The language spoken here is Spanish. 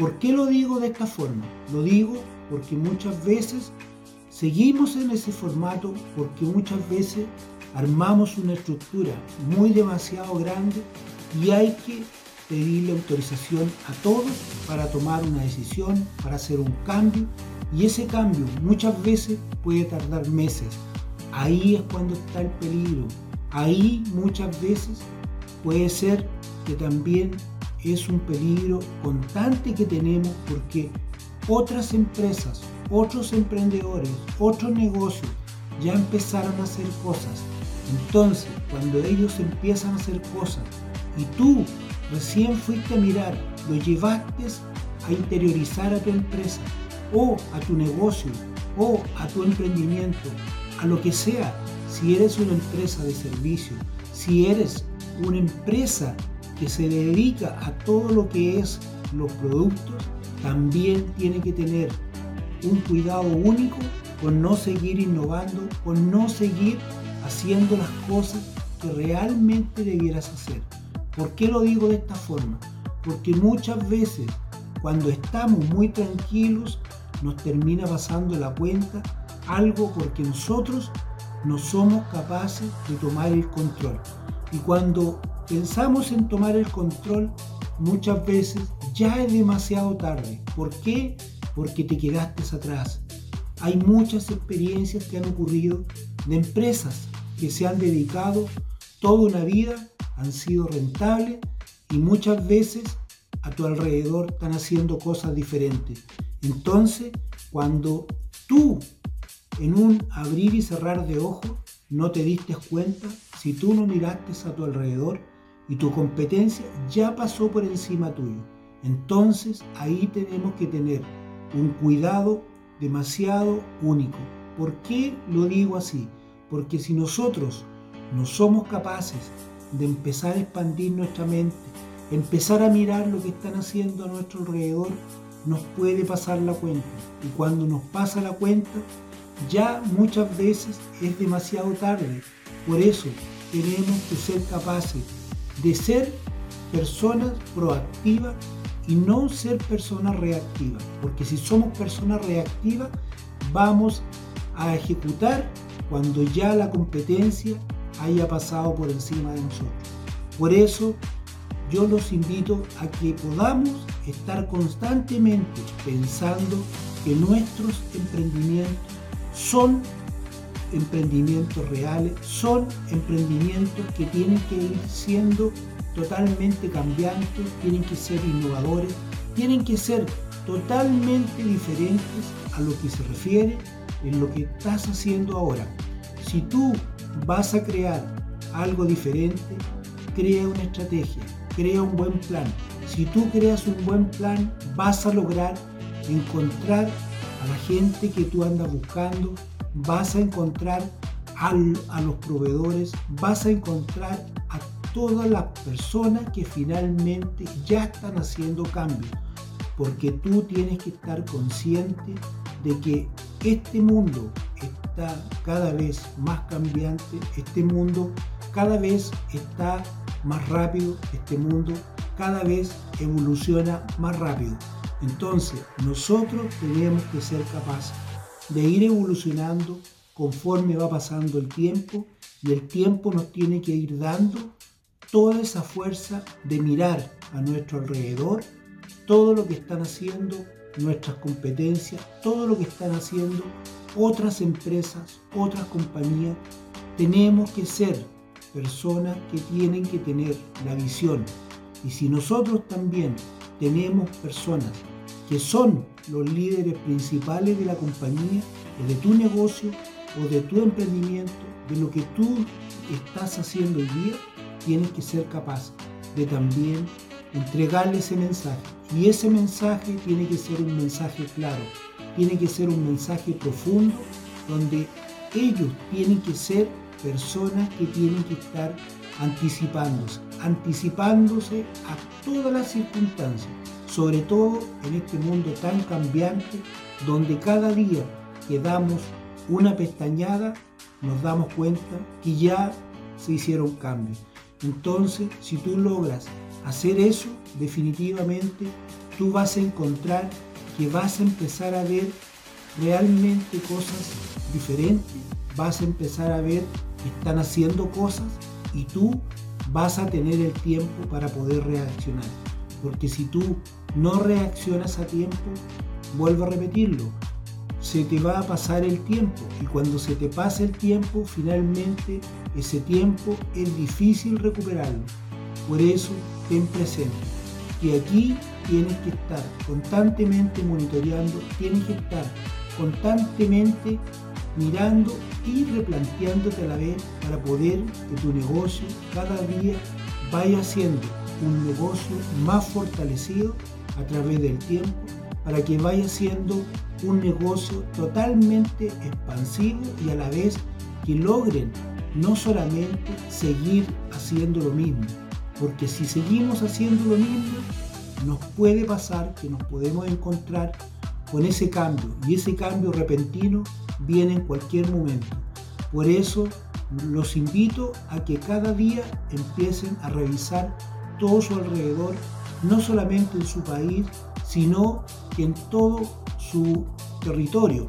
¿Por qué lo digo de esta forma? Lo digo porque muchas veces seguimos en ese formato, porque muchas veces armamos una estructura muy demasiado grande y hay que pedirle autorización a todos para tomar una decisión, para hacer un cambio y ese cambio muchas veces puede tardar meses. Ahí es cuando está el peligro. Ahí muchas veces puede ser que también es un peligro constante que tenemos porque otras empresas, otros emprendedores, otros negocios ya empezaron a hacer cosas. Entonces, cuando ellos empiezan a hacer cosas y tú recién fuiste a mirar, lo llevaste a interiorizar a tu empresa o a tu negocio o a tu emprendimiento, a lo que sea, si eres una empresa de servicio, si eres una empresa que se dedica a todo lo que es los productos, también tiene que tener un cuidado único con no seguir innovando, con no seguir haciendo las cosas que realmente debieras hacer. ¿Por qué lo digo de esta forma? Porque muchas veces cuando estamos muy tranquilos nos termina pasando la cuenta algo porque nosotros no somos capaces de tomar el control. Y cuando pensamos en tomar el control, muchas veces ya es demasiado tarde. ¿Por qué? Porque te quedaste atrás. Hay muchas experiencias que han ocurrido de empresas que se han dedicado toda una vida han sido rentables y muchas veces a tu alrededor están haciendo cosas diferentes. Entonces, cuando tú en un abrir y cerrar de ojos no te diste cuenta, si tú no miraste a tu alrededor y tu competencia ya pasó por encima tuyo, entonces ahí tenemos que tener un cuidado demasiado único. ¿Por qué lo digo así? Porque si nosotros no somos capaces de empezar a expandir nuestra mente, empezar a mirar lo que están haciendo a nuestro alrededor, nos puede pasar la cuenta. Y cuando nos pasa la cuenta, ya muchas veces es demasiado tarde. Por eso tenemos que ser capaces de ser personas proactivas y no ser personas reactivas. Porque si somos personas reactivas, vamos a ejecutar cuando ya la competencia haya pasado por encima de nosotros. Por eso yo los invito a que podamos estar constantemente pensando que nuestros emprendimientos son emprendimientos reales, son emprendimientos que tienen que ir siendo totalmente cambiantes, tienen que ser innovadores, tienen que ser totalmente diferentes a lo que se refiere en lo que estás haciendo ahora. Si tú vas a crear algo diferente, crea una estrategia, crea un buen plan. Si tú creas un buen plan, vas a lograr encontrar a la gente que tú andas buscando, vas a encontrar a los proveedores, vas a encontrar a todas las personas que finalmente ya están haciendo cambios. Porque tú tienes que estar consciente de que este mundo está cada vez más cambiante, este mundo cada vez está más rápido, este mundo cada vez evoluciona más rápido. Entonces, nosotros tenemos que ser capaces de ir evolucionando conforme va pasando el tiempo y el tiempo nos tiene que ir dando toda esa fuerza de mirar a nuestro alrededor todo lo que están haciendo nuestras competencias, todo lo que están haciendo otras empresas, otras compañías. Tenemos que ser personas que tienen que tener la visión. Y si nosotros también tenemos personas que son los líderes principales de la compañía o de tu negocio o de tu emprendimiento, de lo que tú estás haciendo hoy día, tienes que ser capaz de también entregarle ese mensaje. Y ese mensaje tiene que ser un mensaje claro, tiene que ser un mensaje profundo donde ellos tienen que ser personas que tienen que estar anticipándose, anticipándose a todas las circunstancias, sobre todo en este mundo tan cambiante donde cada día que damos una pestañada nos damos cuenta que ya se hicieron cambios. Entonces, si tú logras hacer eso, definitivamente tú vas a encontrar que vas a empezar a ver realmente cosas diferentes, vas a empezar a ver que están haciendo cosas y tú vas a tener el tiempo para poder reaccionar. Porque si tú no reaccionas a tiempo, vuelvo a repetirlo, se te va a pasar el tiempo y cuando se te pasa el tiempo, finalmente ese tiempo es difícil recuperarlo. Por eso, ten presente que aquí tienes que estar constantemente monitoreando, tienes que estar constantemente mirando y replanteándote a la vez para poder que tu negocio cada día vaya siendo un negocio más fortalecido a través del tiempo, para que vaya siendo un negocio totalmente expansivo y a la vez que logren no solamente seguir haciendo lo mismo, porque si seguimos haciendo lo mismo, nos puede pasar que nos podemos encontrar con ese cambio y ese cambio repentino viene en cualquier momento. Por eso los invito a que cada día empiecen a revisar todo su alrededor, no solamente en su país, sino que en todo su territorio,